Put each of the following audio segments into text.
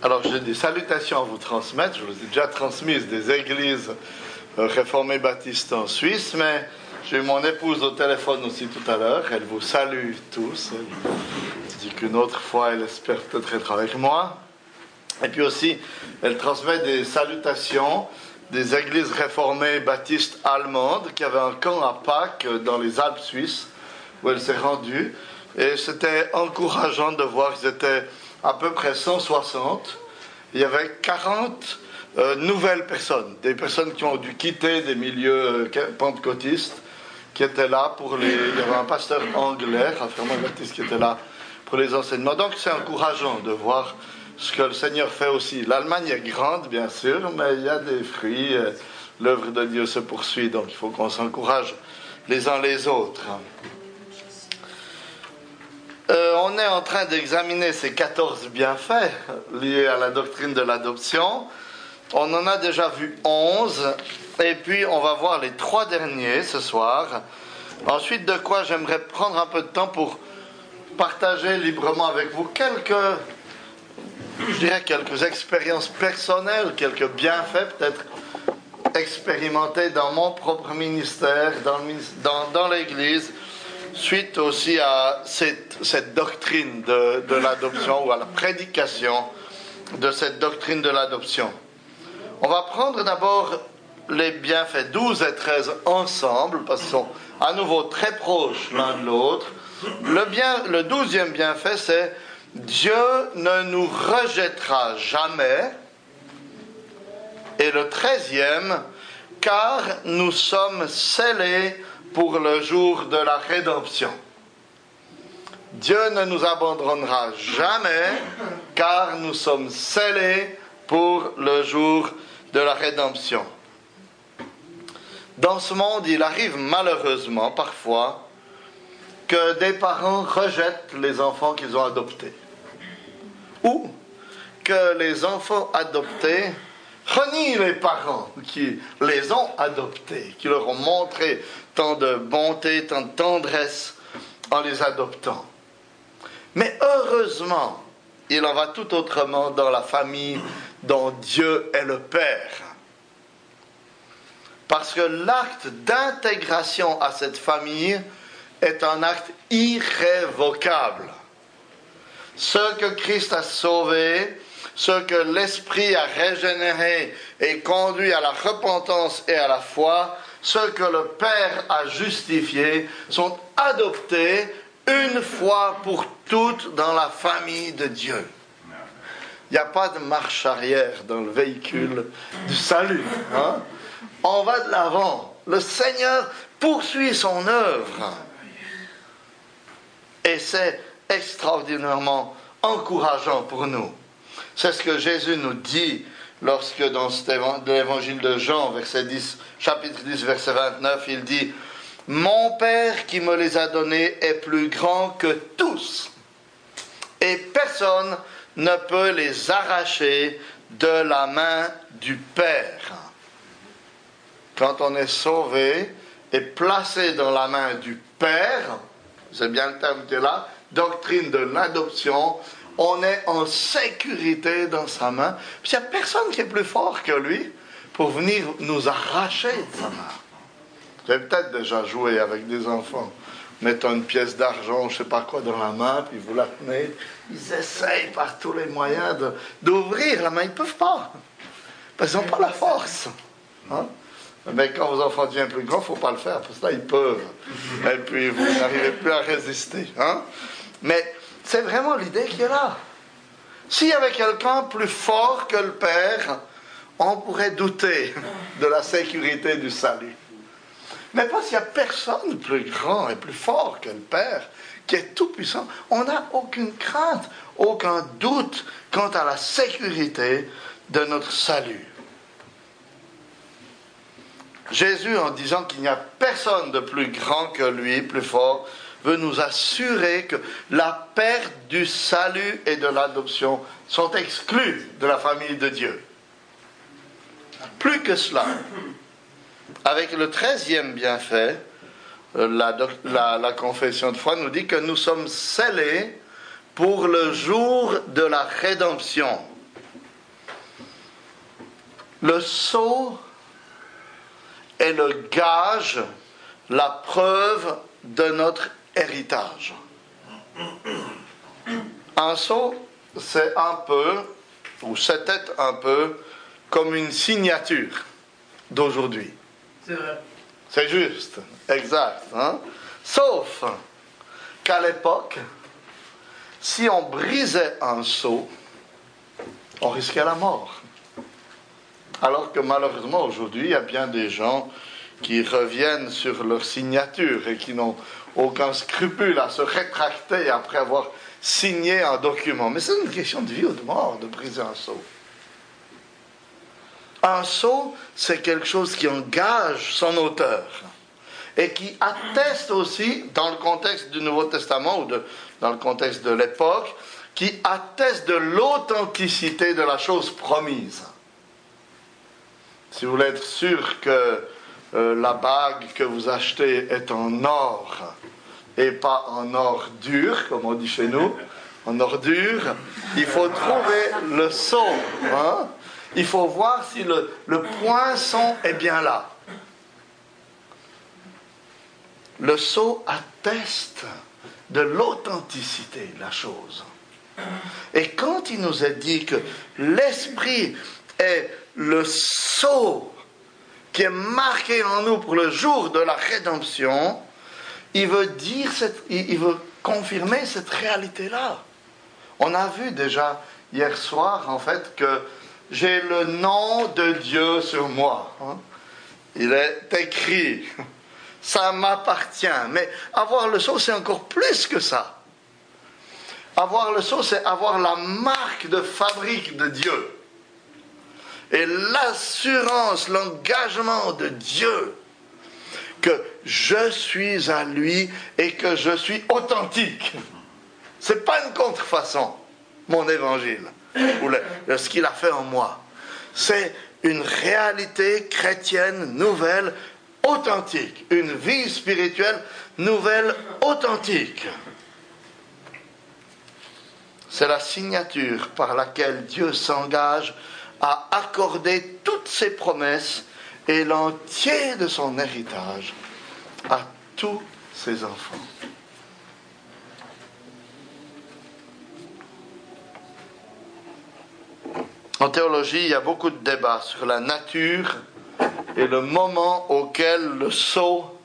Alors j'ai des salutations à vous transmettre, je vous ai déjà transmises des églises euh, réformées baptistes en Suisse, mais j'ai eu mon épouse au téléphone aussi tout à l'heure, elle vous salue tous, elle dit qu'une autre fois elle espère peut-être être avec moi. Et puis aussi, elle transmet des salutations des églises réformées baptistes allemandes qui avaient un camp à Pâques dans les Alpes suisses où elle s'est rendue. Et c'était encourageant de voir qu'ils étaient à peu près 160. Il y avait 40 euh, nouvelles personnes, des personnes qui ont dû quitter des milieux euh, pentecôtistes, qui étaient là pour les. Il y avait un pasteur anglais, un baptiste, qui était là pour les enseignements. Donc c'est encourageant de voir ce que le Seigneur fait aussi. L'Allemagne est grande, bien sûr, mais il y a des fruits. Euh, l'œuvre de Dieu se poursuit, donc il faut qu'on s'encourage les uns les autres. Euh, on est en train d'examiner ces 14 bienfaits liés à la doctrine de l'adoption. On en a déjà vu 11, et puis on va voir les trois derniers ce soir. Ensuite de quoi j'aimerais prendre un peu de temps pour partager librement avec vous quelques je dirais, quelques expériences personnelles, quelques bienfaits peut-être expérimentés dans mon propre ministère, dans, l'Église, suite aussi à cette, doctrine de, de l'adoption ou à la prédication de cette doctrine de l'adoption. On va prendre d'abord les bienfaits 12 et 13 ensemble, parce qu'ils sont à nouveau très proches l'un de l'autre. Le, bien, le douzième bienfait, c'est Dieu ne nous rejettera jamais. Et le treizième, car nous sommes scellés pour le jour de la rédemption. Dieu ne nous abandonnera jamais, car nous sommes scellés pour le jour de la rédemption. Dans ce monde, il arrive malheureusement parfois que des parents rejettent les enfants qu'ils ont adoptés. Ou que les enfants adoptés renient les parents qui les ont adoptés, qui leur ont montré tant de bonté, tant de tendresse en les adoptant. Mais heureusement, il en va tout autrement dans la famille dont Dieu est le Père. Parce que l'acte d'intégration à cette famille est un acte irrévocable. Ce que Christ a sauvé, ce que l'Esprit a régénéré et conduit à la repentance et à la foi, ce que le Père a justifié, sont adoptés une fois pour toutes dans la famille de Dieu. Il n'y a pas de marche arrière dans le véhicule du salut. Hein. On va de l'avant. Le Seigneur poursuit son œuvre. Et c'est extraordinairement encourageant pour nous. C'est ce que Jésus nous dit lorsque dans l'évangile de Jean, verset 10, chapitre 10, verset 29, il dit, Mon Père qui me les a donnés est plus grand que tous, et personne ne peut les arracher de la main du Père. Quand on est sauvé et placé dans la main du Père, c'est bien le terme qui est là, doctrine de l'adoption, on est en sécurité dans sa main. il n'y a personne qui est plus fort que lui pour venir nous arracher de sa main. Vous avez peut-être déjà joué avec des enfants, mettant une pièce d'argent, je ne sais pas quoi, dans la main, puis vous la tenez. Ils essayent par tous les moyens d'ouvrir la main, ils ne peuvent pas. Parce qu'ils n'ont pas la force. Hein? Mais quand vos enfants deviennent plus grands, il ne faut pas le faire, parce que là, ils peuvent. Et puis, vous n'arrivez plus à résister. Hein? Mais c'est vraiment l'idée qui est là. S'il y avait quelqu'un plus fort que le Père, on pourrait douter de la sécurité du salut. Mais parce qu'il n'y a personne plus grand et plus fort que le Père, qui est tout puissant, on n'a aucune crainte, aucun doute quant à la sécurité de notre salut. Jésus, en disant qu'il n'y a personne de plus grand que lui, plus fort, veut nous assurer que la perte du salut et de l'adoption sont exclus de la famille de Dieu. Plus que cela, avec le treizième bienfait, euh, la, la, confession de foi nous dit que nous sommes scellés pour le jour de la rédemption. Le sceau est le gage, la preuve de notre héritage. Un sceau, c'est un peu, ou c'était un peu, comme une signature d'aujourd'hui. C'est vrai. C'est juste, exact. Hein? Sauf qu'à l'époque, si on brisait un sceau, on risquait la mort. Alors que malheureusement aujourd'hui, il y a bien des gens qui reviennent sur leur signature et qui n'ont aucun scrupule à se rétracter après avoir signé un document. Mais c'est une question de vie ou de mort de briser un sceau. Un sceau, c'est quelque chose qui engage son auteur et qui atteste aussi, dans le contexte du Nouveau Testament ou dans le contexte de l'époque, qui atteste de l'authenticité de la chose promise. Si vous voulez être sûr que euh, la bague que vous achetez est en or et pas en or dur, comme on dit chez nous, en ordure, il faut trouver le son. Hein? Il faut voir si le, le poinçon est bien là. Le sceau atteste de l'authenticité de la chose. Et quand il nous est dit que l'esprit est le sceau qui est marqué en nous pour le jour de la rédemption, il veut dire, il veut confirmer cette réalité-là. On a vu déjà hier soir, en fait, que j'ai le nom de Dieu sur moi. Hein. Il est écrit. Ça m'appartient. Mais avoir le sceau, c'est encore plus que ça. Avoir le sceau, c'est avoir la marque de fabrique de Dieu. Et l'assurance, l'engagement de Dieu que je suis à lui et que je suis authentique. Ce n'est pas une contrefaçon, mon évangile, ou ce qu'il a fait en moi. C'est une réalité chrétienne nouvelle, authentique, une vie spirituelle nouvelle, authentique. C'est la signature par laquelle Dieu s'engage à accorder toutes ses promesses et l'entier de son héritage à tous ses enfants. En théologie, il y a beaucoup de débats sur la nature et le moment auquel le sceau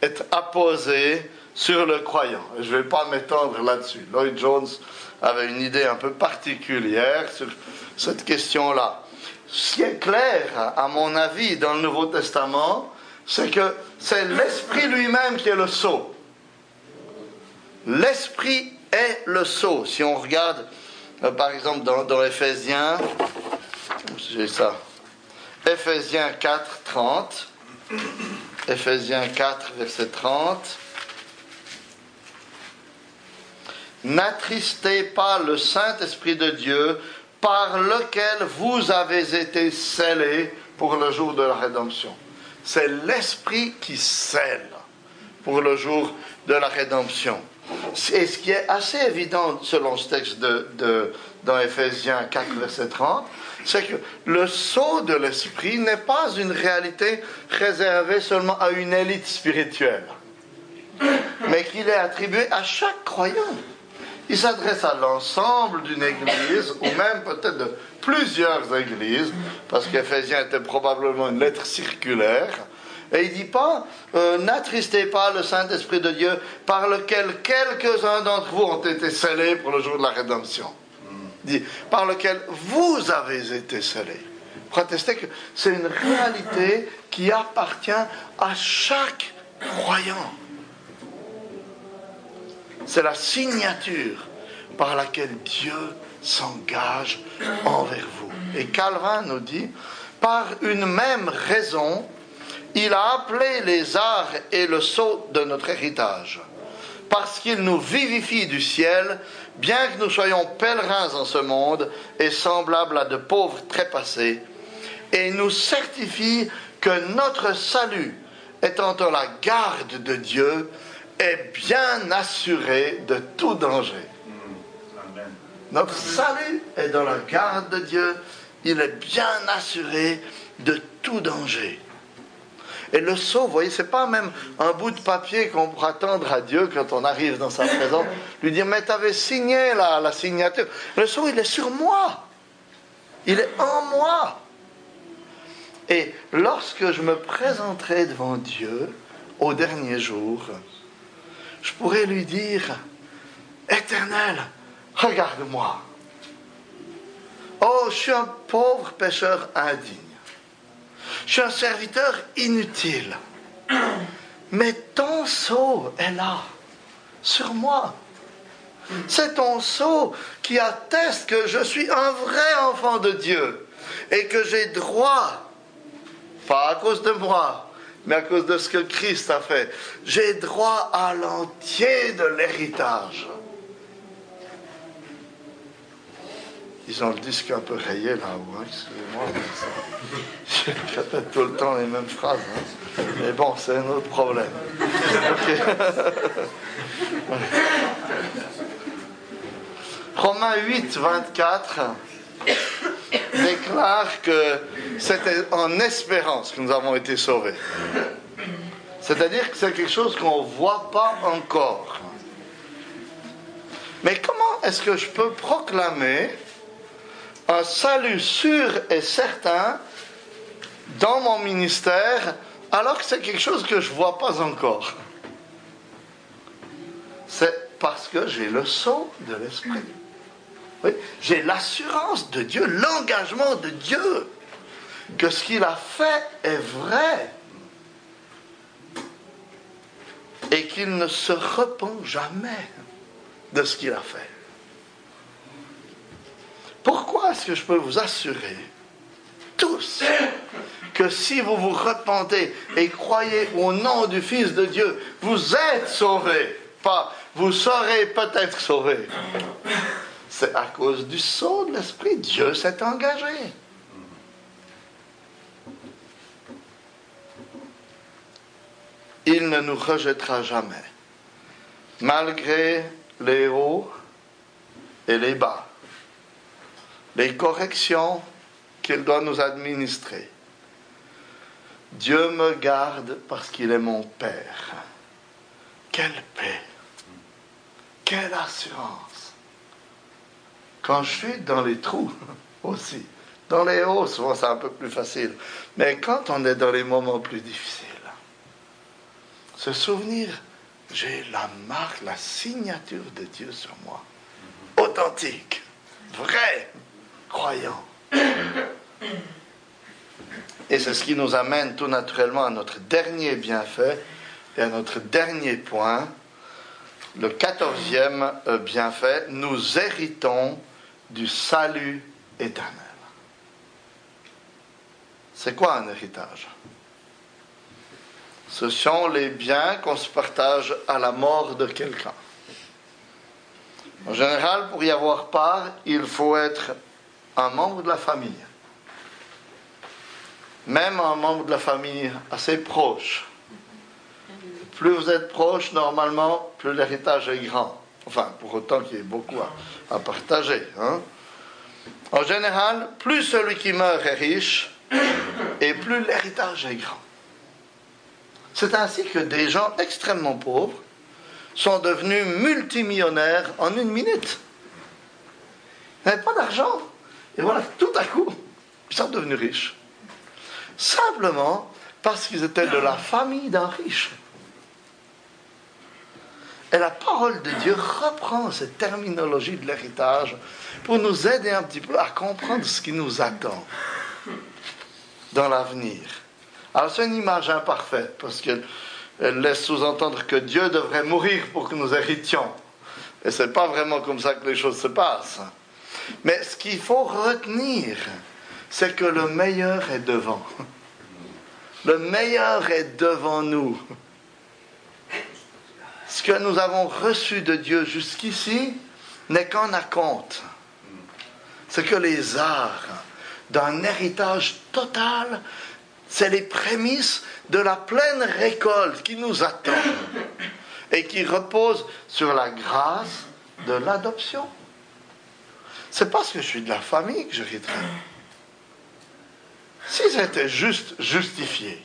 est apposé sur le croyant. Je ne vais pas m'étendre là-dessus. Lloyd Jones avait une idée un peu particulière sur cette question-là. Ce qui est clair, à mon avis, dans le Nouveau Testament, c'est que c'est l'Esprit lui-même qui est le sceau. L'Esprit est le sceau. Si on regarde, euh, par exemple, dans, dans Ephésiens, j'ai ça, Ephésiens 4, 30, Ephésiens 4, verset 30. N'attristez pas le Saint-Esprit de Dieu par lequel vous avez été scellés pour le jour de la rédemption. C'est l'Esprit qui scelle pour le jour de la rédemption. Et ce qui est assez évident selon ce texte de, dans Ephésiens 4, verset 30, c'est que le sceau de l'Esprit n'est pas une réalité réservée seulement à une élite spirituelle, mais qu'il est attribué à chaque croyant. Il s'adresse à l'ensemble d'une église, ou même peut-être de plusieurs églises, parce qu'Éphésiens était probablement une lettre circulaire. Et il dit pas, euh, n'attristez pas le Saint-Esprit de Dieu par lequel quelques-uns d'entre vous ont été scellés pour le jour de la rédemption. Il dit, par lequel vous avez été scellés. Protestez que c'est une réalité qui appartient à chaque croyant. C'est la signature par laquelle Dieu s'engage envers vous. Et Calvin nous dit, par une même raison, il a appelé les arts et le sceau de notre héritage, parce qu'il nous vivifie du ciel, bien que nous soyons pèlerins en ce monde et semblables à de pauvres trépassés, et nous certifie que notre salut, étant en la garde de Dieu, est bien assuré de tout danger. Notre salut est dans la garde de Dieu il est bien assuré de tout danger. Et le sceau, vous voyez, c'est pas même un bout de papier qu'on pourra tendre à Dieu quand on arrive dans sa présence, lui dire, mais tu avais signé la, la signature. Le sceau, il est sur moi. Il est en moi. Et lorsque je me présenterai devant Dieu au dernier jour, je pourrai lui dire, Éternel, regarde-moi. Oh, je suis un pauvre pécheur indigne. Je suis un serviteur inutile. Mais ton sceau est là, sur moi. C'est ton sceau qui atteste que je suis un vrai enfant de Dieu et que j'ai droit, pas à cause de moi, mais à cause de ce que Christ a fait, j'ai droit à l'entier de l'héritage. Ils ont le disque un peu rayé là-haut, hein, excusez-moi. Je répète tout le temps les mêmes phrases. Hein. Mais bon, c'est un autre problème. Romains 8, 24 déclare que c'était en espérance que nous avons été sauvés. C'est-à-dire que c'est quelque chose qu'on ne voit pas encore. Mais comment est-ce que je peux proclamer un salut sûr et certain dans mon ministère alors que c'est quelque chose que je ne vois pas encore? C'est parce que j'ai le sceau de l'Esprit. J'ai l'assurance de Dieu, l'engagement de Dieu, que ce qu'il a fait est vrai et qu'il ne se repent jamais de ce qu'il a fait. Pourquoi est-ce que je peux vous assurer, tous, que si vous vous repentez et croyez au nom du Fils de Dieu, vous êtes sauvés, pas vous serez peut-être sauvés. C'est à cause du sceau de l'Esprit. Dieu s'est engagé. Il ne nous rejettera jamais, malgré les hauts et les bas les corrections qu'il doit nous administrer. Dieu me garde parce qu'il est mon Père. Quelle paix, quelle assurance. Quand je suis dans les trous aussi, dans les hauts, souvent c'est un peu plus facile, mais quand on est dans les moments plus difficiles, ce souvenir, j'ai la marque, la signature de Dieu sur moi, authentique, vrai croyants. Et c'est ce qui nous amène tout naturellement à notre dernier bienfait et à notre dernier point, le quatorzième euh, bienfait, nous héritons du salut éternel. C'est quoi un héritage? Ce sont les biens qu'on se partage à la mort de quelqu'un. En général, pour y avoir part, il faut être un membre de la famille, même un membre de la famille assez proche, plus vous êtes proche, normalement, plus l'héritage est grand. Enfin, pour autant qu'il y ait beaucoup partager. Hein. En général, plus celui qui meurt est riche, et plus l'héritage est grand. C'est ainsi que des gens extrêmement pauvres sont devenus multimillionnaires en une minute. Ils n'avaient pas d'argent. Et voilà, tout à coup, ils sont devenus riches. Simplement parce qu'ils étaient de la famille d'un riche. Et la parole de Dieu reprend cette terminologie de l'héritage pour nous aider un petit peu à comprendre ce qui nous attend dans l'avenir. Alors c'est une image imparfaite parce qu'elle laisse sous-entendre que Dieu devrait mourir pour que nous héritions. Et ce n'est pas vraiment comme ça que les choses se passent. Mais ce qu'il faut retenir, c'est que le meilleur est devant. Le meilleur est devant nous. Ce que nous avons reçu de Dieu jusqu'ici n'est qu'un acompte. C'est que les arts d'un héritage total, c'est les prémices de la pleine récolte qui nous attend et qui repose sur la grâce de l'adoption. C'est parce que je suis de la famille que je j'hériterai. si j'étais juste justifié,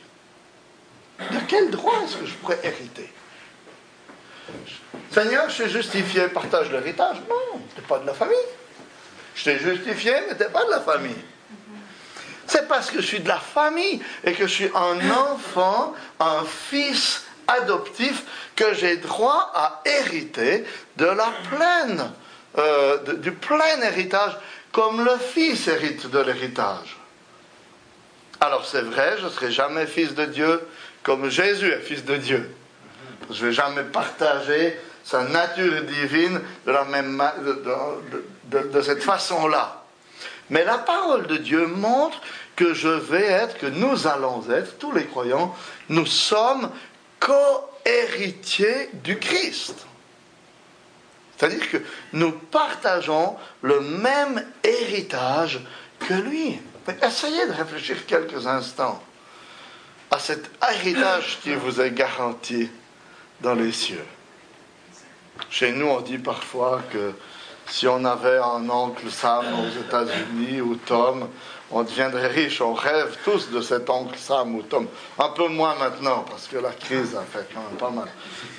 de quel droit est-ce que je pourrais hériter? Seigneur, je suis justifié, partage l'héritage. Non, tu n'es pas de la famille. Je t'ai justifié, mais tu n'es pas de la famille. C'est parce que je suis de la famille et que je suis un enfant, un fils adoptif, que j'ai droit à hériter de la pleine, euh, du plein héritage, comme le fils hérite de l'héritage. Alors c'est vrai, je ne serai jamais fils de Dieu comme Jésus est fils de Dieu. Je ne vais jamais partager sa nature divine de, la même, de cette façon-là. Mais la parole de Dieu montre que je vais être, que nous allons être, tous les croyants, nous sommes co-héritiers du Christ. C'est-à-dire que nous partageons le même héritage que lui. Essayez de réfléchir quelques instants à cet héritage qui vous est garanti dans les cieux. Chez nous, on dit parfois que si on avait un oncle Sam aux États-Unis ou Tom, on deviendrait riche. On rêve tous de cet oncle Sam ou Tom. Un peu moins maintenant, parce que la crise a fait quand même pas mal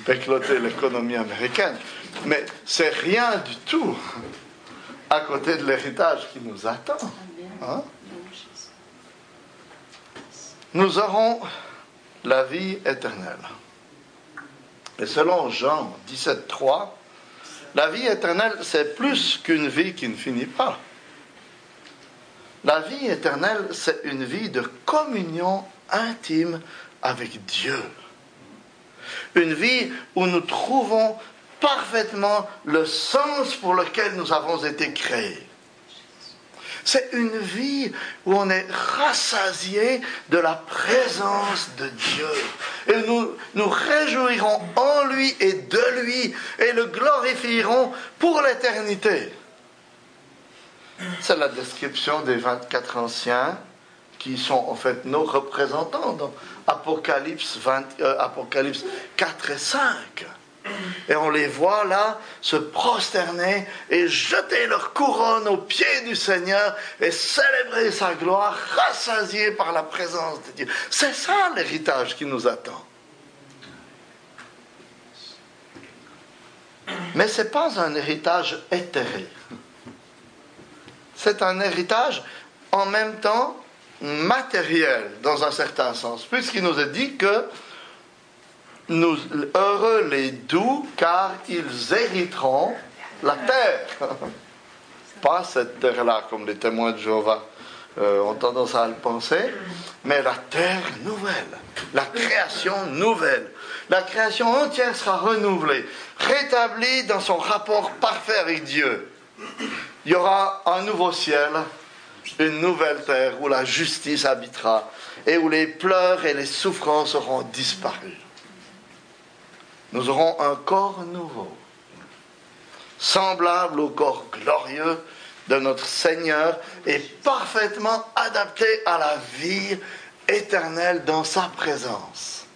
pécloter l'économie américaine. Mais c'est rien du tout à côté de l'héritage qui nous attend. Hein? Nous aurons la vie éternelle. Et selon Jean 17.3, la vie éternelle, c'est plus qu'une vie qui ne finit pas. La vie éternelle, c'est une vie de communion intime avec Dieu. Une vie où nous trouvons parfaitement le sens pour lequel nous avons été créés. C'est une vie où on est rassasié de la présence de Dieu. Et nous nous réjouirons en lui et de lui et le glorifierons pour l'éternité. C'est la description des 24 anciens qui sont en fait nos représentants dans Apocalypse, euh, Apocalypse 4 et 5. Et on les voit là se prosterner et jeter leur couronne aux pieds du Seigneur et célébrer sa gloire, rassasiés par la présence de Dieu. C'est ça l'héritage qui nous attend. Mais ce n'est pas un héritage éthéré. C'est un héritage en même temps matériel, dans un certain sens, puisqu'il nous a dit que nous, heureux les doux, car ils hériteront la terre. Pas cette terre-là, comme les témoins de Jéhovah euh, ont tendance à le penser, mais la terre nouvelle, la création nouvelle. La création entière sera renouvelée, rétablie dans son rapport parfait avec Dieu. Il y aura un nouveau ciel, une nouvelle terre où la justice habitera et où les pleurs et les souffrances auront disparu nous aurons un corps nouveau, semblable au corps glorieux de notre Seigneur et parfaitement adapté à la vie éternelle dans sa présence.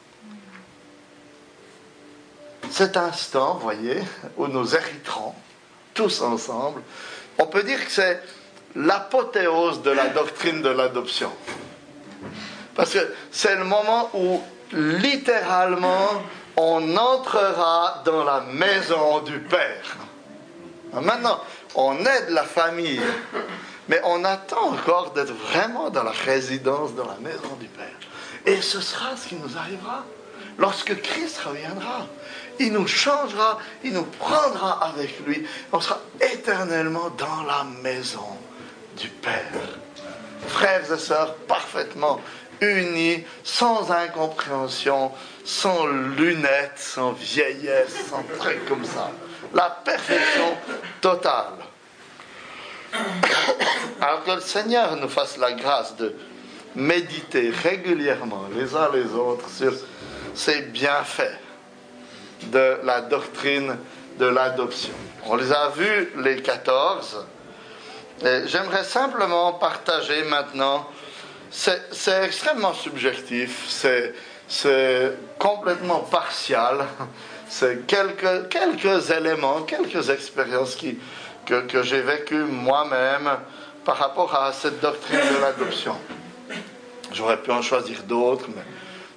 Cet instant, voyez, où nous hériterons tous ensemble, on peut dire que c'est l'apothéose de la doctrine de l'adoption. Parce que c'est le moment où littéralement on entrera dans la maison du Père. Maintenant, on est de la famille, mais on attend encore d'être vraiment dans la résidence, dans la maison du Père. Et ce sera ce qui nous arrivera lorsque Christ reviendra. Il nous changera, il nous prendra avec lui. On sera éternellement dans la maison du Père. Frères et sœurs parfaitement unis, sans incompréhension, sans lunettes, sans vieillesse, sans trucs comme ça. La perfection totale. Alors que le Seigneur nous fasse la grâce de méditer régulièrement les uns les autres sur ces bienfaits de la doctrine de l'adoption. On les a vus les 14. J'aimerais simplement partager maintenant c'est extrêmement subjectif, c'est complètement partial, c'est quelques, quelques éléments, quelques expériences qui, que, que j'ai vécues moi-même par rapport à cette doctrine de l'adoption. J'aurais pu en choisir d'autres, mais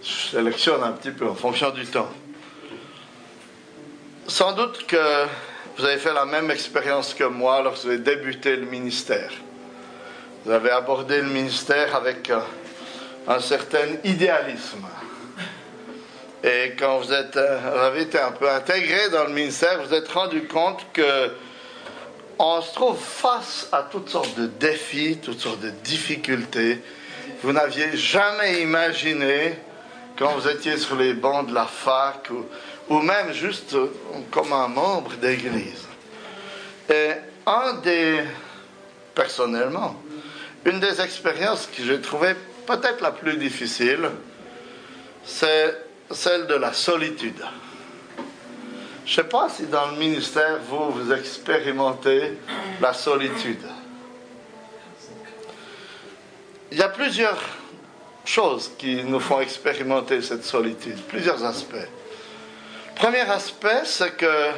je sélectionne un petit peu en fonction du temps. Sans doute que vous avez fait la même expérience que moi lorsque vous avez débuté le ministère. Vous avez abordé le ministère avec un certain idéalisme. Et quand vous, êtes, euh, avez été un peu intégré dans le ministère, vous vous êtes rendu compte que on se trouve face à toutes sortes de défis, toutes sortes de difficultés. Vous n'aviez jamais imaginé quand vous étiez sur les bancs de la fac ou, même juste comme un membre d'église. Et un des, personnellement, une des expériences que j'ai trouvées peut-être la plus difficile, c'est celle de la solitude. Je ne sais pas si dans le ministère, vous, vous expérimentez la solitude. Il y a plusieurs choses qui nous font expérimenter cette solitude, plusieurs aspects. Premier aspect, c'est que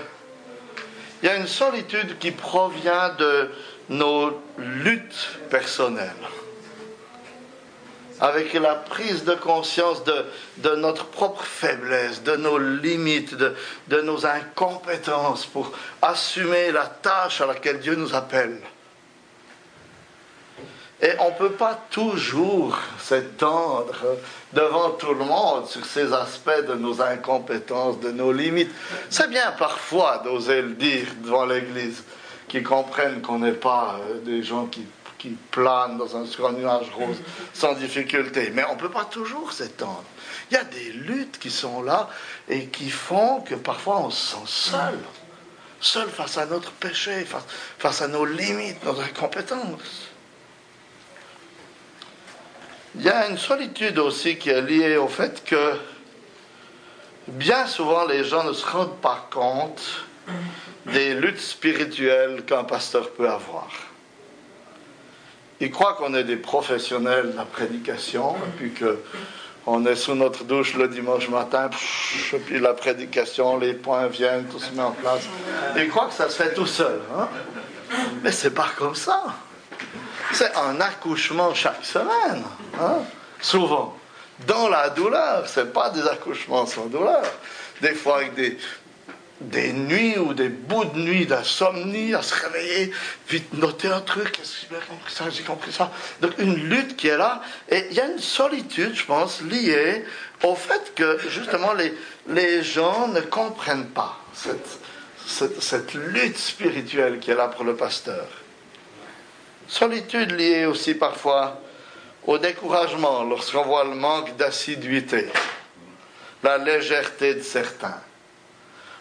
il y a une solitude qui provient de nos luttes personnelles avec la prise de conscience de, notre propre faiblesse, de nos limites, de, nos incompétences pour assumer la tâche à laquelle Dieu nous appelle. Et on ne peut pas toujours s'étendre devant tout le monde sur ces aspects de nos incompétences, de nos limites. C'est bien parfois d'oser le dire devant l'Église, qui comprennent qu'on n'est pas euh, des gens qui qui plane dans un, un nuage rose sans difficulté. Mais on ne peut pas toujours s'étendre. Il y a des luttes qui sont là et qui font que parfois on se sent seul. Seul face à notre péché, face, face à nos limites, nos incompétences. Il y a une solitude aussi qui est liée au fait que bien souvent les gens ne se rendent pas compte des luttes spirituelles qu'un pasteur peut avoir. Ils croient qu'on est des professionnels de la prédication, et puis qu'on est sous notre douche le dimanche matin, et puis la prédication, les points viennent, tout se met en place. Ils croient que ça se fait tout seul. Hein? Mais c'est pas comme ça. C'est un accouchement chaque semaine, hein? souvent. Dans la douleur, c'est pas des accouchements sans douleur. Des fois avec des, des nuits ou des bouts de nuit d'insomnie, à se réveiller, vite noter un truc, est-ce que j'ai compris ça, j'ai compris ça. Donc une lutte qui est là, et il y a une solitude, je pense, liée au fait que justement les, les gens ne comprennent pas cette, cette, lutte spirituelle qui est là pour le pasteur. Solitude liée aussi parfois au découragement lorsqu'on voit le manque d'assiduité, la légèreté de certains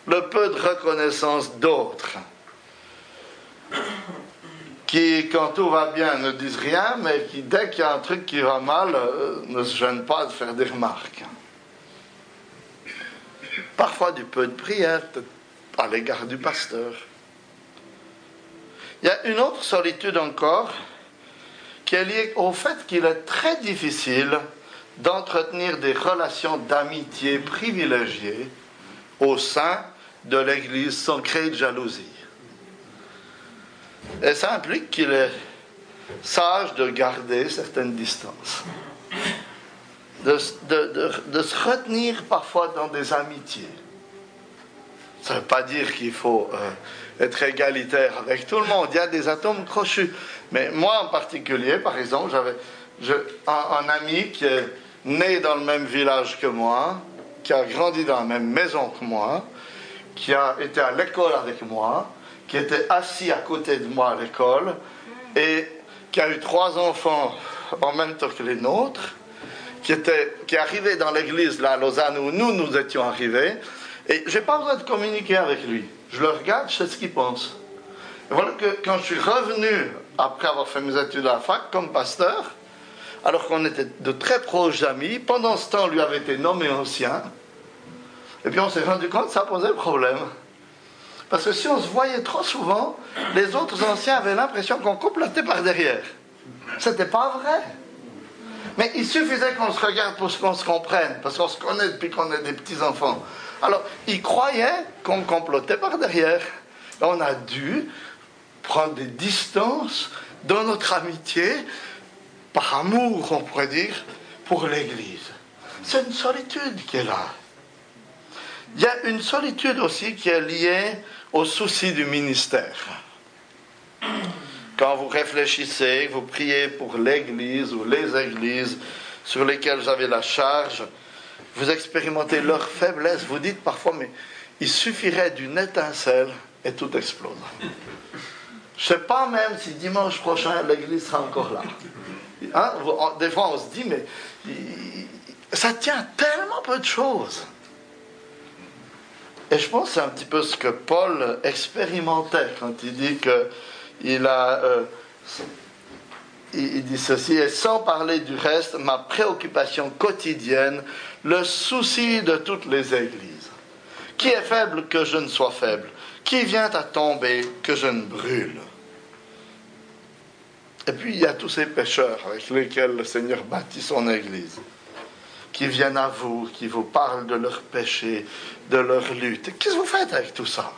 le peu de reconnaissance d'autres, qui, quand tout va bien, ne disent rien, mais qui, dès qu'il y a un truc qui va mal, euh, ne se gênent pas de faire des remarques. Parfois du peu de prière à l'égard du pasteur. Il y a une autre solitude encore qui est liée au fait qu'il est très difficile d'entretenir des relations d'amitié privilégiées au sein de l'Église sans créer de jalousie. Et ça implique qu'il est sage de garder certaines distances, de, se retenir parfois dans des amitiés. Ça ne veut pas dire qu'il faut euh, être égalitaire avec tout le monde, il y a des atomes crochus. Mais moi en particulier, par exemple, j'avais un ami qui est né dans le même village que moi, qui a grandi dans la même maison que moi, qui a été à l'école avec moi, qui était assis à côté de moi à l'école, et qui a eu trois enfants en même temps que les nôtres, qui, était, qui est arrivé dans l'église là, à Lausanne où nous, nous étions arrivés, et je n'ai pas besoin de communiquer avec lui. Je le regarde, je sais ce qu'il pense. Et voilà que quand je suis revenu, après avoir fait mes études à la fac, comme pasteur, alors qu'on était de très proches amis, pendant ce temps, lui avait été nommé ancien, et puis on s'est rendu compte que ça posait problème. Parce que si on se voyait trop souvent, les autres anciens avaient l'impression qu'on complotait par derrière. C'était pas vrai. Mais il suffisait qu'on se regarde pour qu'on se comprenne, parce qu'on se connaît depuis qu'on est des petits-enfants. Alors, ils croyaient qu'on complotait par derrière. On a dû prendre des distances dans notre amitié, par amour, on pourrait dire, pour l'Église. C'est une solitude qui est là. Il y a une solitude aussi qui est liée au souci du ministère. Quand vous réfléchissez, vous priez pour l'Église ou les églises sur lesquelles avez la charge, vous expérimentez leur faiblesse, vous dites parfois, mais il suffirait d'une étincelle et tout explose. Je ne sais pas même si dimanche prochain l'Église sera encore là. Hein? Des fois on se dit, mais ça tient tellement peu de choses. Et je pense que c'est un petit peu ce que Paul expérimentait quand il dit que il a. Euh, il dit ceci, et sans parler du reste, ma préoccupation quotidienne, le souci de toutes les églises. Qui est faible que je ne sois faible? Qui vient à tomber que je ne brûle? Et puis il y a tous ces pécheurs avec lesquels le Seigneur bâtit son église qui viennent à vous, qui vous parlent de leurs péchés, de leur lutte. Qu'est-ce que vous faites avec tout ça?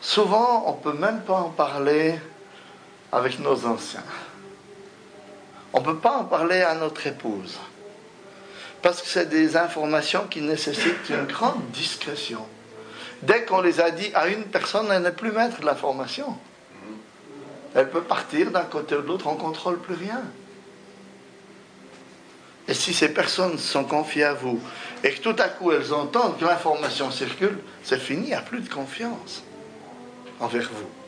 Souvent, on ne peut même pas en parler avec nos anciens. On ne peut pas en parler à notre épouse. Parce que c'est des informations qui nécessitent une grande discrétion. Dès qu'on les a dit à une personne, elle n'est plus maître de l'information. Elle peut partir d'un côté ou de l'autre, on ne contrôle plus rien. Et si ces personnes sont confiées à vous et que tout à coup elles entendent que l'information circule, c'est fini, il n'y a plus de confiance envers vous.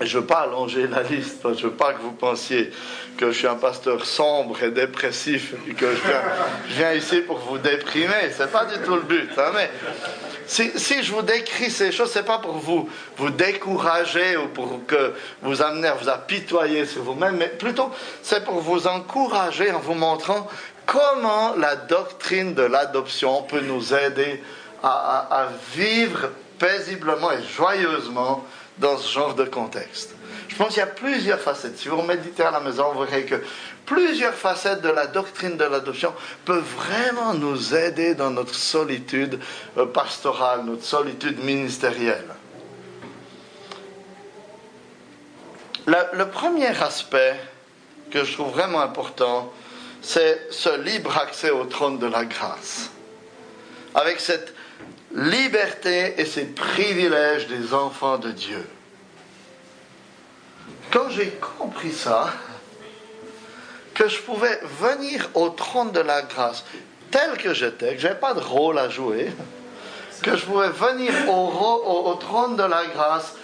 Je ne veux pas allonger la liste, je ne veux pas que vous pensiez que je suis un pasteur sombre et dépressif et que je viens, ici pour vous déprimer. Ce n'est pas du tout le but. Hein, mais si, je vous décris ces choses, ce n'est pas pour vous, vous décourager ou pour que vous amener à vous apitoyer sur vous-même, mais plutôt c'est pour vous encourager en vous montrant comment la doctrine de l'adoption peut nous aider à, vivre paisiblement et joyeusement dans ce genre de contexte. Je pense qu'il y a plusieurs facettes. Si vous méditez à la maison, vous verrez que plusieurs facettes de la doctrine de l'adoption peuvent vraiment nous aider dans notre solitude euh, pastorale, notre solitude ministérielle. Le, premier aspect que je trouve vraiment important, c'est ce libre accès au trône de la grâce. Avec cette liberté et ces privilèges des enfants de Dieu. Quand j'ai compris ça, que je pouvais venir au trône de la grâce tel que j'étais, que je n'avais pas de rôle à jouer, que je pouvais venir au, au trône de la grâce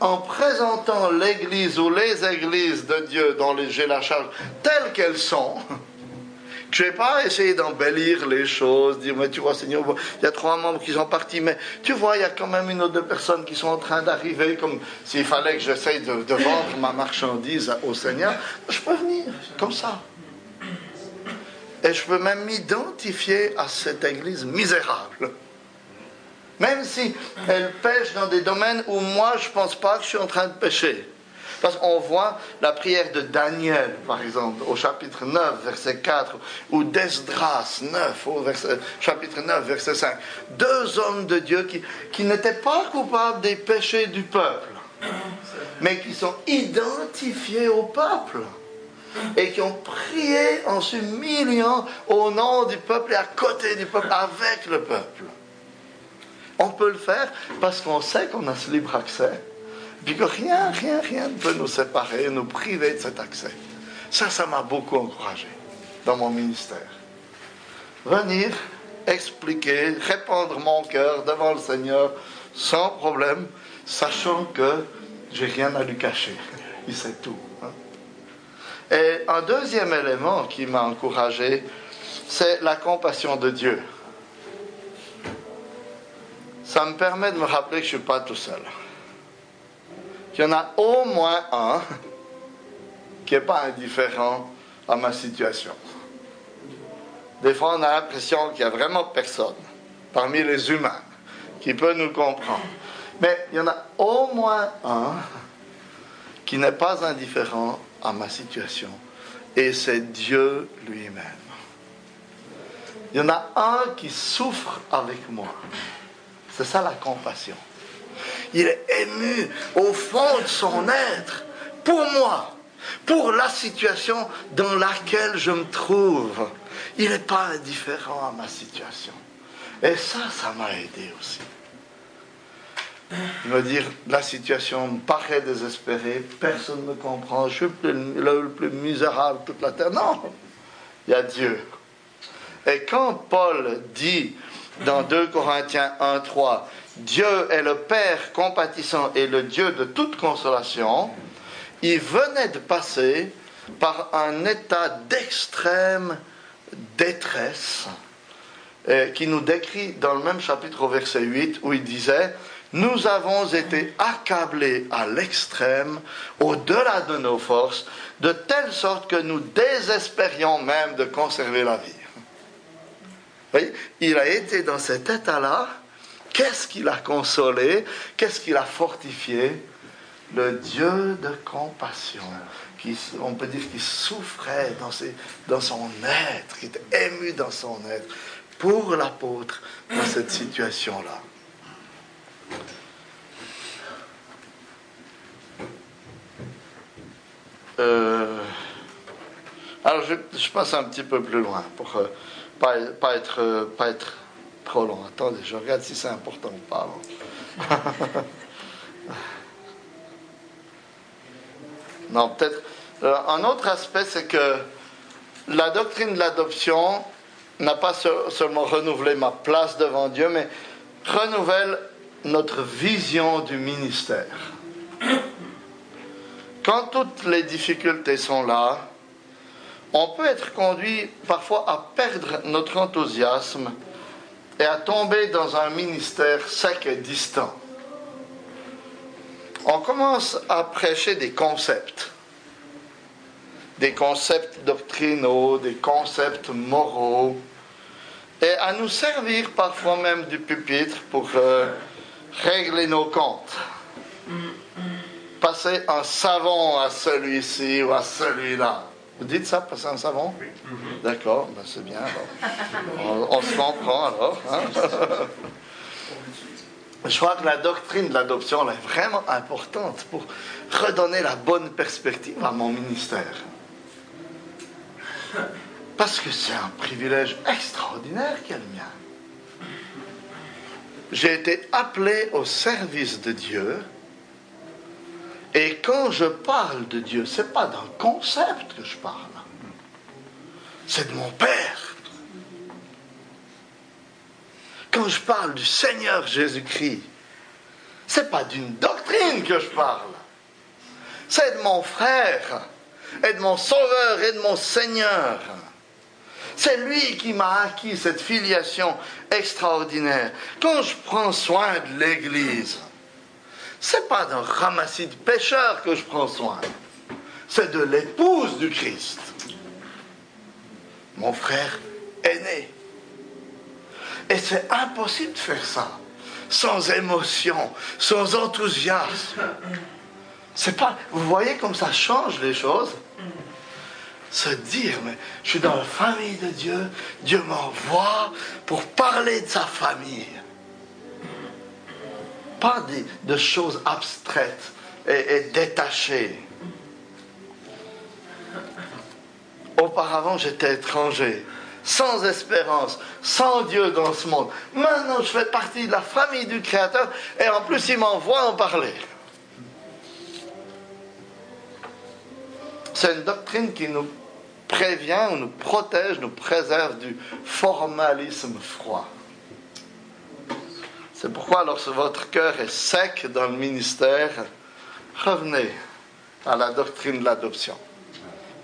en présentant l'Église ou les églises de Dieu dont j'ai la charge telles qu'elles sont, je vais pas essayer d'embellir les choses, dire, mais tu vois, Seigneur, il y a trois membres qui sont partis, mais tu vois, il y a quand même une ou deux personnes qui sont en train d'arriver, comme s'il fallait que j'essaye de, vendre ma marchandise au Seigneur. Je peux venir, comme ça. Et je peux même m'identifier à cette église misérable. Même si elle pêche dans des domaines où moi, je ne pense pas que je suis en train de pêcher. Parce qu'on voit la prière de Daniel, par exemple, au chapitre 9, verset 4, ou d'Esdras 9, au chapitre 9, verset 5. Deux hommes de Dieu qui, qui n'étaient pas coupables des péchés du peuple, mais qui sont identifiés au peuple et qui ont prié en s'humiliant au nom du peuple et à côté du peuple, avec le peuple. On peut le faire parce qu'on sait qu'on a ce libre accès puis que rien, rien, rien ne peut nous séparer, nous priver de cet accès. Ça, ça m'a beaucoup encouragé dans mon ministère. Venir, expliquer, répandre mon cœur devant le Seigneur sans problème, sachant que j'ai rien à lui cacher. Il sait tout. Hein. Et un deuxième élément qui m'a encouragé, c'est la compassion de Dieu. Ça me permet de me rappeler que je ne suis pas tout seul qu'il y en a au moins un qui n'est pas indifférent à ma situation. Des fois, on a l'impression qu'il n'y a vraiment personne parmi les humains qui peut nous comprendre. Mais il y en a au moins un qui n'est pas indifférent à ma situation. Et c'est Dieu lui-même. Il y en a un qui souffre avec moi. C'est ça la compassion. Il est ému au fond de son être pour moi. pour la situation dans laquelle je me trouve. Il n'est pas indifférent à ma situation. Et ça, ça m'a aidé aussi. Va dire, la situation me paraît désespérée, personne ne me comprend, je suis le, plus misérable de toute la terre. Non, il y a Dieu. Et quand Paul dit dans 2 Corinthiens 1, 3, Dieu est le Père compatissant et le Dieu de toute consolation, il venait de passer par un état d'extrême détresse euh, qui nous décrit dans le même chapitre au verset 8 où il disait Nous avons été accablés à l'extrême, au-delà de nos forces, de telle sorte que nous désespérions même de conserver la vie. voyez, il a été dans cet état-là. Qu'est-ce qui l'a consolé? Qu'est-ce qui l'a fortifié? Le Dieu de compassion, qui, on peut dire qu'il souffrait dans, son être, qui était ému dans son être pour l'apôtre dans cette situation-là. Euh, alors je, passe un petit peu plus loin pour ne euh, pas être trop long. Attendez, je regarde si c'est important ou pas. non, peut-être. un autre aspect, c'est que la doctrine de l'adoption n'a pas seulement renouvelé ma place devant Dieu, mais renouvelle notre vision du ministère. Quand toutes les difficultés sont là, on peut être conduit parfois à perdre notre enthousiasme et à tomber dans un ministère sec et distant. On commence à prêcher des concepts, des concepts doctrinaux, des concepts moraux, et à nous servir parfois même du pupitre pour euh, régler nos comptes. Passer un savon à celui-ci ou à celui-là. Vous dites ça, passer un savon Oui. D'accord, ben c'est bien On, se comprend alors. Hein. Je crois que la doctrine de l'adoption est vraiment importante pour redonner la bonne perspective à mon ministère. Parce que c'est un privilège extraordinaire qui est le mien. J'ai été appelé au service de Dieu. Et quand je parle de Dieu, ce n'est pas d'un concept que je parle. C'est de mon Père. Quand je parle du Seigneur Jésus-Christ, ce n'est pas d'une doctrine que je parle. C'est de mon frère et de mon Sauveur et de mon Seigneur. C'est lui qui m'a acquis cette filiation extraordinaire. Quand je prends soin de l'Église, c'est pas d'un ramassis de pécheurs que je prends soin. C'est de l'épouse du Christ. Mon frère aîné. Et c'est impossible de faire ça sans émotion, sans enthousiasme. C'est pas. Vous voyez comme ça change les choses? Se dire, mais je suis dans la famille de Dieu, Dieu m'envoie pour parler de sa famille. Pas de, choses abstraites et, et détachées. Auparavant, j'étais étranger, sans espérance, sans Dieu dans ce monde. Maintenant, je fais partie de la famille du Créateur et en plus, il m'envoie en parler. C'est une doctrine qui nous prévient, nous protège, nous préserve du formalisme froid. C'est pourquoi lorsque votre cœur est sec dans le ministère, revenez à la doctrine de l'adoption.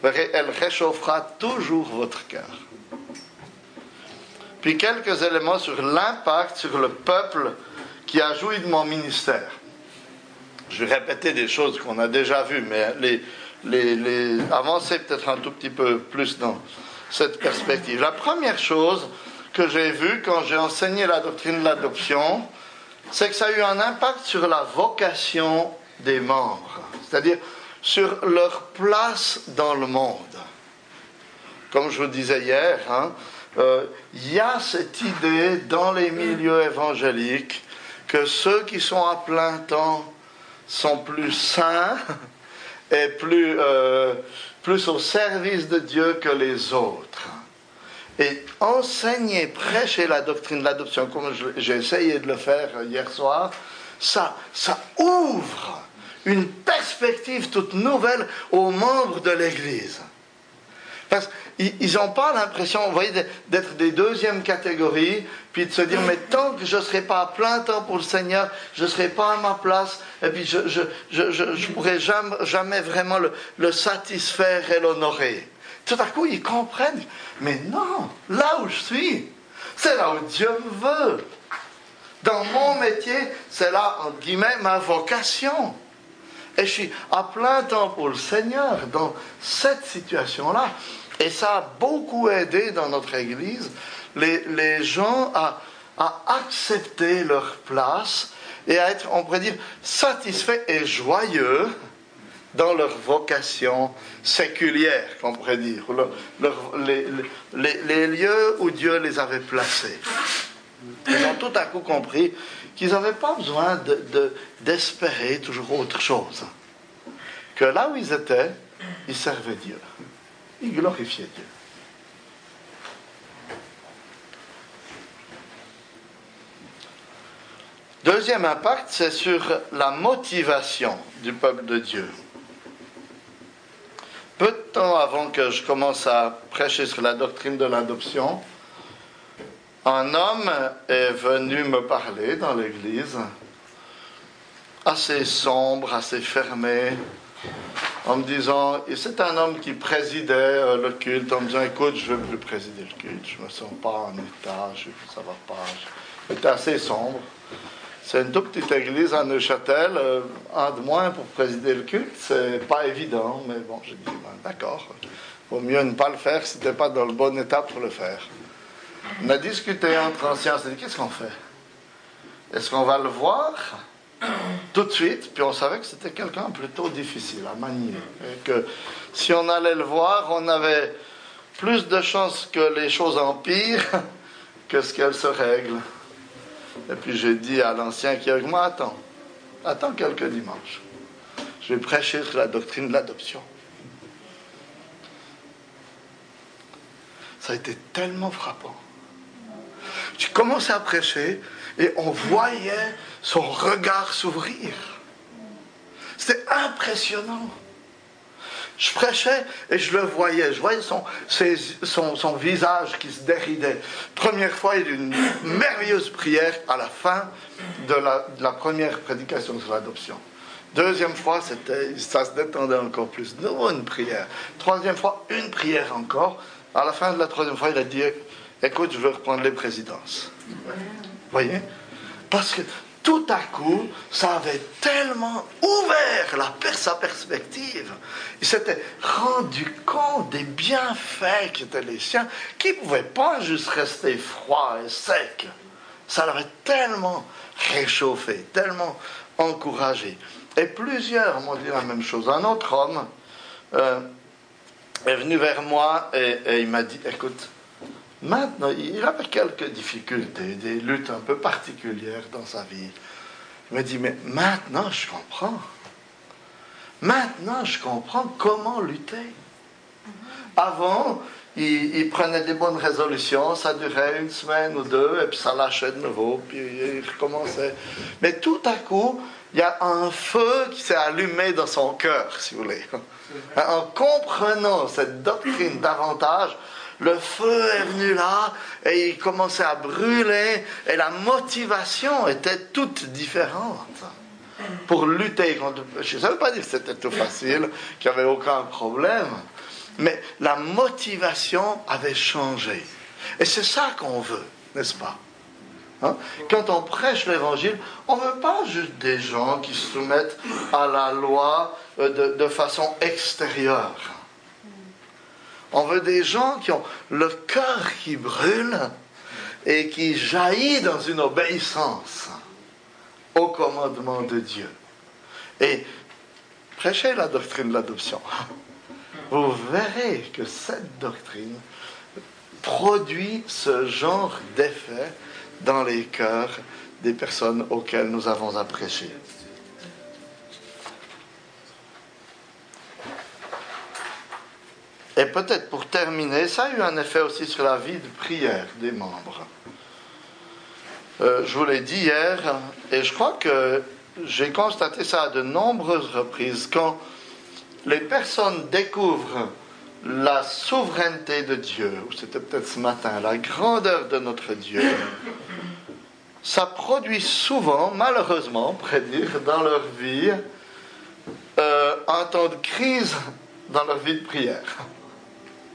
Elle réchauffera toujours votre cœur. Puis quelques éléments sur l'impact sur le peuple qui a joui de mon ministère. Je vais répéter des choses qu'on a déjà vues, mais les, avancer peut-être un tout petit peu plus dans cette perspective. La première chose que j'ai vue quand j'ai enseigné la doctrine de l'adoption, c'est que ça a eu un impact sur la vocation des membres, c'est-à-dire sur leur place dans le monde. Comme je vous disais hier, hein, euh, il y a cette idée dans les milieux évangéliques que ceux qui sont à plein temps sont plus saints est plus, euh, plus au service de Dieu que les autres. Et enseigner, prêcher la doctrine de l'adoption, comme j'ai essayé de le faire hier soir, ça, ça ouvre une perspective toute nouvelle aux membres de l'Église. Parce qu'ils n'ont pas l'impression, vous voyez, d'être des deuxièmes catégories, puis de se dire, mais tant que je ne serai pas à plein temps pour le Seigneur, je ne serai pas à ma place, et puis je ne pourrai jamais, vraiment le satisfaire et l'honorer. Tout à coup, ils comprennent, mais non, là où je suis, c'est là où Dieu me veut. Dans mon métier, c'est là, entre guillemets, ma vocation. Et je suis à plein temps pour le Seigneur dans cette situation-là. Et ça a beaucoup aidé dans notre Église les, gens à, à, accepter leur place et à être, on pourrait dire, satisfaits et joyeux dans leur vocation séculière, on pourrait dire, les, lieux où Dieu les avait placés. Ils ont tout à coup compris qu'ils n'avaient pas besoin d'espérer de, toujours autre chose. Que là où ils étaient, ils servaient Dieu. Ils glorifiaient Dieu. Deuxième impact, c'est sur la motivation du peuple de Dieu. Peu de temps avant que je commence à prêcher sur la doctrine de l'adoption, un homme est venu me parler dans l'église, assez sombre, assez fermé, en me disant, c'est un homme qui présidait euh, le culte, en me disant, écoute, je ne veux plus présider le culte, je ne me sens pas en état, je, ça ne va pas. C'était assez sombre. C'est une toute petite église à Neuchâtel, euh, un de moins pour présider le culte, c'est pas évident, mais bon, j'ai dit, ben, d'accord, vaut mieux ne pas le faire si tu n'es pas dans le bon état pour le faire. On a discuté entre anciens, on s'est dit qu'est-ce qu'on fait? Est-ce qu'on va le voir tout de suite? Puis on savait que c'était quelqu'un plutôt difficile à manier. Et que si on allait le voir, on avait plus de chances que les choses empirent que ce qu'elles se règlent. Et puis j'ai dit à l'ancien qui est avec moi attends, attends quelques dimanches. Je vais prêcher sur la doctrine de l'adoption. Ça a été tellement frappant. J'ai commencé à prêcher et on voyait son regard s'ouvrir. C'était impressionnant. Je prêchais et je le voyais. Je voyais son, visage qui se déridait. Première fois, il y a une merveilleuse prière à la fin de la, première prédication sur l'adoption. Deuxième fois, ça se détendait encore plus. Nouveau une prière. Troisième fois, une prière encore. À la fin de la troisième fois, il a dit écoute, je veux reprendre les présidences. Vous voyez? Parce que tout à coup, ça avait tellement ouvert la, sa perspective. Il s'était rendu compte des bienfaits qui étaient les siens, qui ne pouvaient pas juste rester froid et sec. Ça l'avait tellement réchauffé, tellement encouragé. Et plusieurs m'ont dit la même chose. Un autre homme euh, est venu vers moi et il m'a dit, écoute, Maintenant, il avait quelques difficultés, des luttes un peu particulières dans sa vie. Il me dit, mais maintenant je comprends. Maintenant je comprends comment lutter. Avant, il, prenait des bonnes résolutions, ça durait une semaine ou deux, et puis ça lâchait de nouveau, puis il recommençait. Mais tout à coup, il y a un feu qui s'est allumé dans son cœur, si vous voulez. En comprenant cette doctrine davantage, le feu est venu là et il commençait à brûler et la motivation était toute différente pour lutter contre Je ne veut pas dire que c'était tout facile, qu'il n'y avait aucun problème, mais la motivation avait changé. Et c'est ça qu'on veut, n'est-ce pas? Hein? Quand on prêche l'évangile, on ne veut pas juste des gens qui se soumettent à la loi euh, de façon extérieure. On veut des gens qui ont le cœur qui brûle et qui jaillit dans une obéissance au commandement de Dieu. Et prêchez la doctrine de l'adoption. Vous verrez que cette doctrine produit ce genre d'effet dans les cœurs des personnes auxquelles nous avons à prêcher. Et peut-être pour terminer, ça a eu un effet aussi sur la vie de prière des membres. Euh, je vous l'ai dit hier, et je crois que j'ai constaté ça à de nombreuses reprises, quand les personnes découvrent la souveraineté de Dieu, ou c'était peut-être ce matin, la grandeur de notre Dieu, ça produit souvent, malheureusement, prédire dans leur vie, euh, un temps de crise dans leur vie de prière.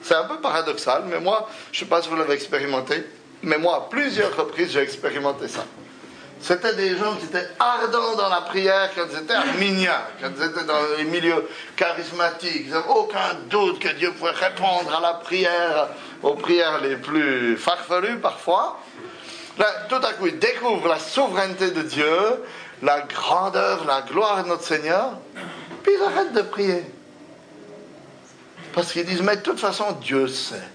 C'est un peu paradoxal, mais moi, je ne sais pas si vous l'avez expérimenté, mais moi, à plusieurs reprises, j'ai expérimenté ça. C'était des gens qui étaient ardents dans la prière quand ils étaient arminiens, quand ils étaient dans les milieux charismatiques. Ils n'avaient aucun doute que Dieu pouvait répondre à la prière, aux prières les plus farfelues parfois. Là, tout à coup, ils découvrent la souveraineté de Dieu, la grandeur, la gloire de notre Seigneur, puis ils arrêtent de prier. Parce qu'ils disent, mais de toute façon, Dieu sait.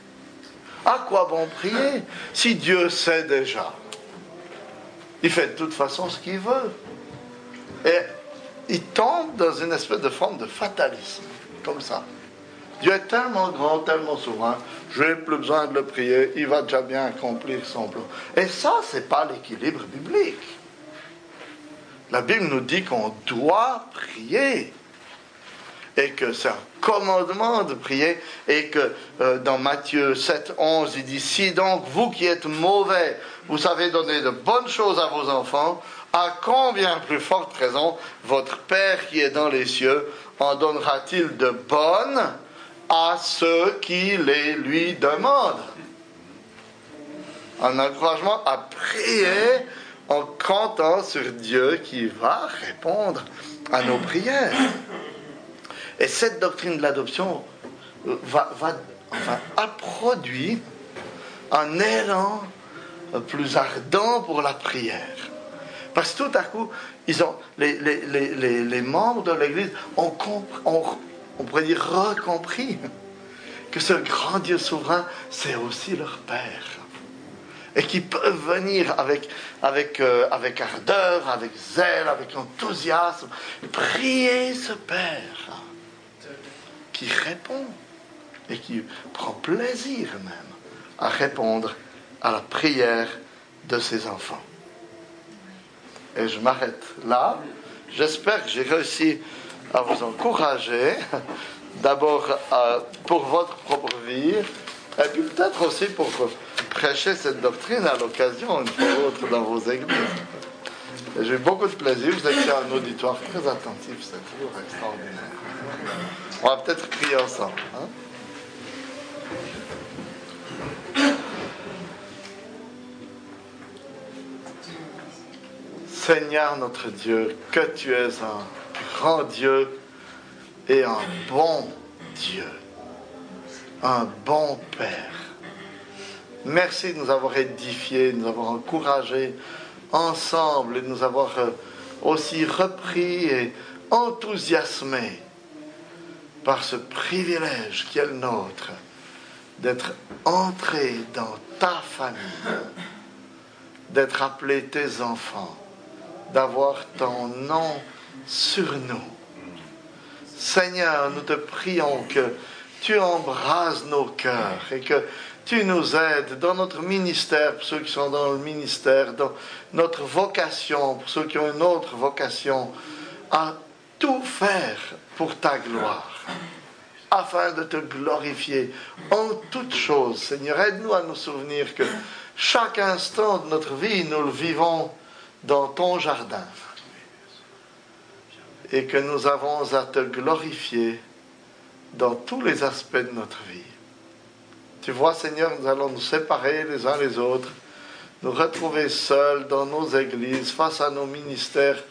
À quoi bon prier si Dieu sait déjà? Il fait de toute façon ce qu'il veut. Et il tombe dans une espèce de forme de fatalisme, comme ça. Dieu est tellement grand, tellement souverain, je n'ai plus besoin de le prier, il va déjà bien accomplir son plan. Et ça, ce n'est pas l'équilibre biblique. La Bible nous dit qu'on doit prier et que c'est un commandement de prier et que euh, dans Matthieu 7, 11, il dit, si donc vous qui êtes mauvais, vous savez donner de bonnes choses à vos enfants, à combien plus forte raison votre Père qui est dans les cieux en donnera-t-il de bonnes à ceux qui les lui demandent? Un encouragement à prier en comptant sur Dieu qui va répondre à nos prières. Et cette doctrine de l'adoption va, a produit un élan plus ardent pour la prière. Parce que tout à coup, ils ont, les, les, membres de l'Église ont, on pourrait dire, recompris que ce grand Dieu souverain, c'est aussi leur Père. Et qui peuvent venir avec, avec, euh, avec ardeur, avec zèle, avec enthousiasme, prier ce Père qui répond et qui prend plaisir même à répondre à la prière de ses enfants. Et je m'arrête là. J'espère que j'ai réussi à vous encourager, d'abord pour votre propre vie, et puis peut-être aussi pour prêcher cette doctrine à l'occasion, une fois ou autre, dans vos églises. J'ai eu beaucoup de plaisir, vous êtes un auditoire très attentif, c'est toujours extraordinaire. On va peut-être crier ensemble. Hein. Seigneur notre Dieu, que tu es un grand Dieu et un bon Dieu, un bon Père. Merci de nous avoir édifiés, de nous avoir encouragés ensemble et de nous avoir euh, aussi repris et enthousiasmés par ce privilège qui est le nôtre d'être entré dans ta famille, d'être appelé tes enfants, d'avoir ton nom sur nous. Seigneur, nous te prions que tu embrases nos cœurs et que tu nous aides dans notre ministère, pour ceux qui sont dans le ministère, dans notre vocation, pour ceux qui ont une autre vocation, à tout faire pour ta gloire afin de te glorifier en toutes choses. Seigneur, aide-nous à nous souvenir que chaque instant de notre vie, nous le vivons dans ton jardin et que nous avons à te glorifier dans tous les aspects de notre vie. Tu vois, Seigneur, nous allons nous séparer les uns les autres, nous retrouver seuls dans nos églises, face à nos ministères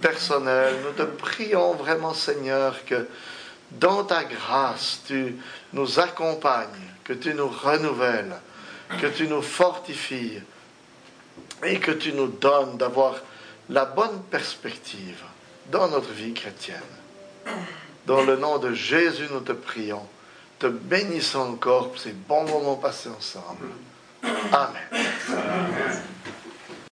personnels. Nous te prions vraiment, Seigneur, que dans ta grâce, tu nous accompagnes, que tu nous renouvelles, que tu nous fortifies et que tu nous donnes d'avoir la bonne perspective dans notre vie chrétienne. Dans le nom de Jésus, nous te prions, te bénissons encore pour ces bons moments passés ensemble. Amen.